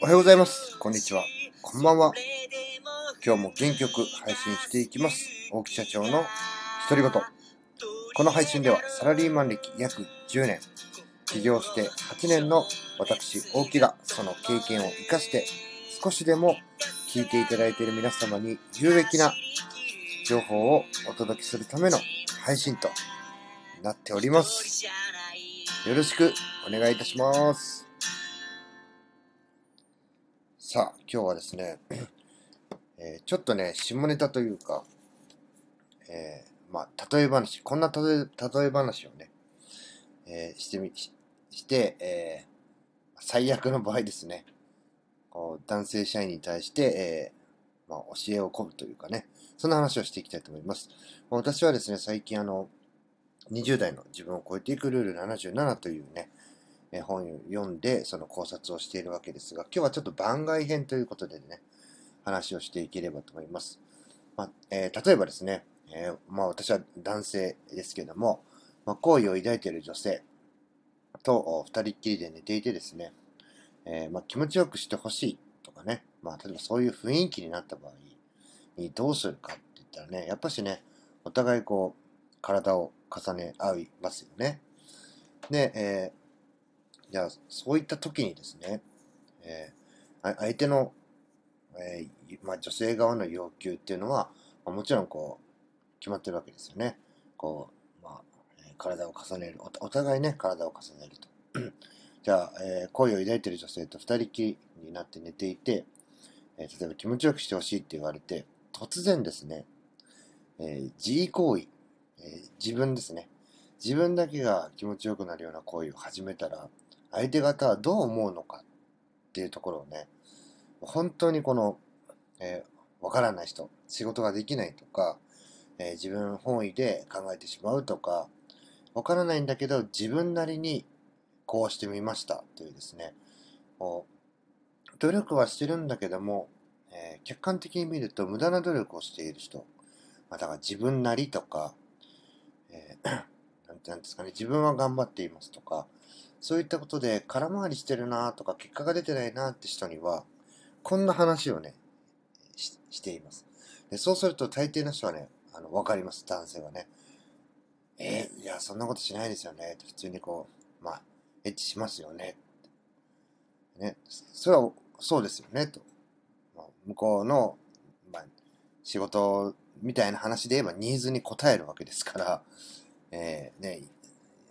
おはようございます。こんにちは。こんばんは。今日も元気よく配信していきます。大木社長の独り言。この配信ではサラリーマン歴約10年、起業して8年の私、大木がその経験を活かして少しでも聞いていただいている皆様に有益な情報をお届けするための配信となっております。よろしくお願いいたします。さあ、今日はですね、えーちょっとね、下ネタというか、えーまあ、例え話、こんな例え例え話をね、えーしてみ、しして、えー最悪の場合ですね、こう男性社員に対して、えーまあ、教えを込むというかね、そんな話をしていきたいと思います。私はですね、最近あの、20代の自分を超えていくルール77というね、え本を読んで、その考察をしているわけですが、今日はちょっと番外編ということでね、話をしていければと思います。まあえー例えばですね、えーまあ、私は男性ですけども、まあ、好意を抱いている女性と二人っきりで寝ていてですね、えーまあ、気持ちよくしてほしいとかね、まあ、例えばそういう雰囲気になった場合にどうするかって言ったらね、やっぱしね、お互いこう、体を重ね合いますよね。で、えーじゃあ、そういった時にですね、えー相手の、えーまあ、女性側の要求っていうのは、まあもちろんこう、決まってるわけですよね。こう、まあ、えー体を重ねる。おお互いね、体を重ねると。じゃあ、えー恋を抱いてる女性と二人きりになって寝ていて、えー例えば気持ちよくしてほしいって言われて、突然ですね、えー自慰行為、えー自分ですね。自分だけが気持ちよくなるような行為を始めたら、相手方はどう思うのかっていうところをね、本当にこの、えーわからない人、仕事ができないとか、えー自分本位で考えてしまうとか、わからないんだけど自分なりにこうしてみましたというですね、こう努力はしてるんだけども、えー客観的に見ると無駄な努力をしている人、まあ、だから自分なりとか、えー なんですかね、自分は頑張っていますとか、そういったことで空回りしてるなとか、結果が出てないなって人には、こんな話をね、ししています。でそうすると大抵の人はね、あの、わかります、男性はね。えーいや、そんなことしないですよね。って普通にこう、まあ、エッチしますよね。ね、それはそうですよね、と。ま向こうの、まあ、仕事みたいな話で言えばニーズに応えるわけですから、えーね、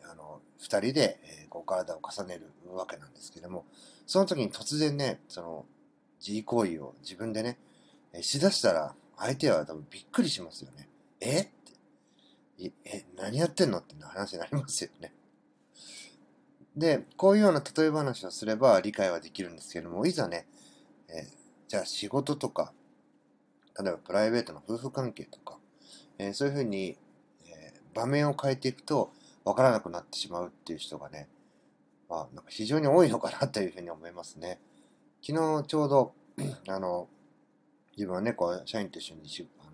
あの、二人で、えーこう体を重ねるわけなんですけども、その時に突然ね、その、自慰行為を自分でね、えーしだしたら、相手は多分びっくりしますよね。え？って。いえ、何やってんの？って話になりますよね。で、こういうような例え話をすれば理解はできるんですけども、いざね、えーじゃあ仕事とか、例えばプライベートの夫婦関係とか、えーそういうふうに、えー場面を変えていくと分からなくなってしまうっていう人がね、まあ、なんか非常に多いのかなというふうに思いますね。昨日ちょうど、あの、自分はね、こう、社員と一緒にあの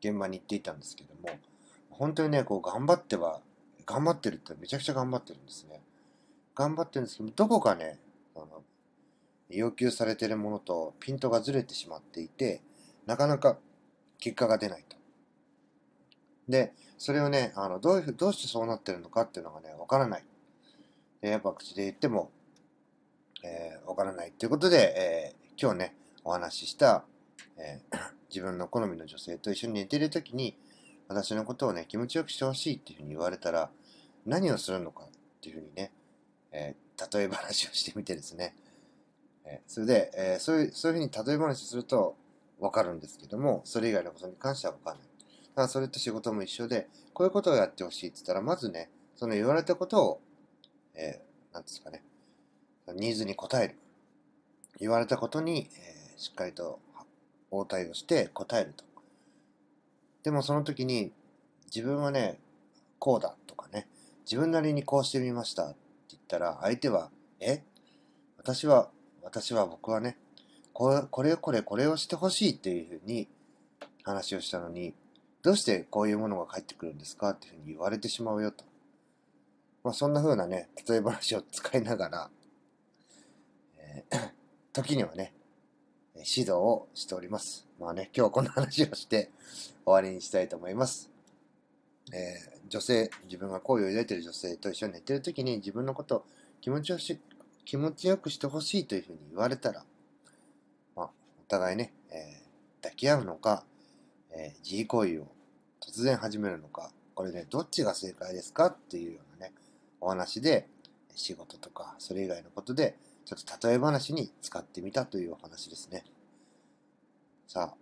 現場に行っていたんですけども、本当にね、こう、頑張っては、頑張ってるってめちゃくちゃ頑張ってるんですね。頑張ってるんですけど、どこかね、あの要求されてるものとピントがずれてしまっていて、なかなか結果が出ないと。で、それをね、あのどういうふう、どうしてそうなってるのかっていうのがね、わからない。でやっぱ口で言っても、えーわからないっていうことで、えー今日ね、お話しした、えー 自分の好みの女性と一緒に寝てるときに、私のことをね、気持ちよくしてほしいっていうふうに言われたら、何をするのかっていうふうにね、えー例え話をしてみてですね、えーそれで、えーそういう、そういうふうに例え話するとわかるんですけども、それ以外のことに関してはわかんない。だからそれと仕事も一緒で、こういうことをやってほしいって言ったら、まずね、その言われたことを、えーなんですかね、ニーズに応える。言われたことに、えーしっかりと応対をして答えると。でもその時に、自分はね、こうだとかね、自分なりにこうしてみましたって言ったら、相手は、え？私は、私は僕はね、これ、これこれこれをしてほしいっていうふうに話をしたのに、どうしてこういうものが返ってくるんですかっていうふうに言われてしまうよと。まあ、そんな風なね、例え話を使いながら、えー 時にはね、指導をしております。まあね、今日はこんな話をして終わりにしたいと思います。えー、女性、自分が好意を抱いている女性と一緒に寝てる時に自分のことを気持ちよし気持ちよくしてほしいというふうに言われたら、互いね、えー、抱き合うのか、えー、自慰行為を突然始めるのか、これね、どっちが正解ですかっていうようなね、お話で、仕事とか、それ以外のことで、ちょっと例え話に使ってみたというお話ですね。さあ、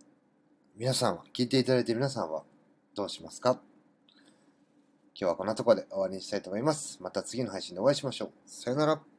皆さんは、聞いていただいて皆さんはどうしますか？今日はこんなところで終わりにしたいと思います。また次の配信でお会いしましょう。さよなら。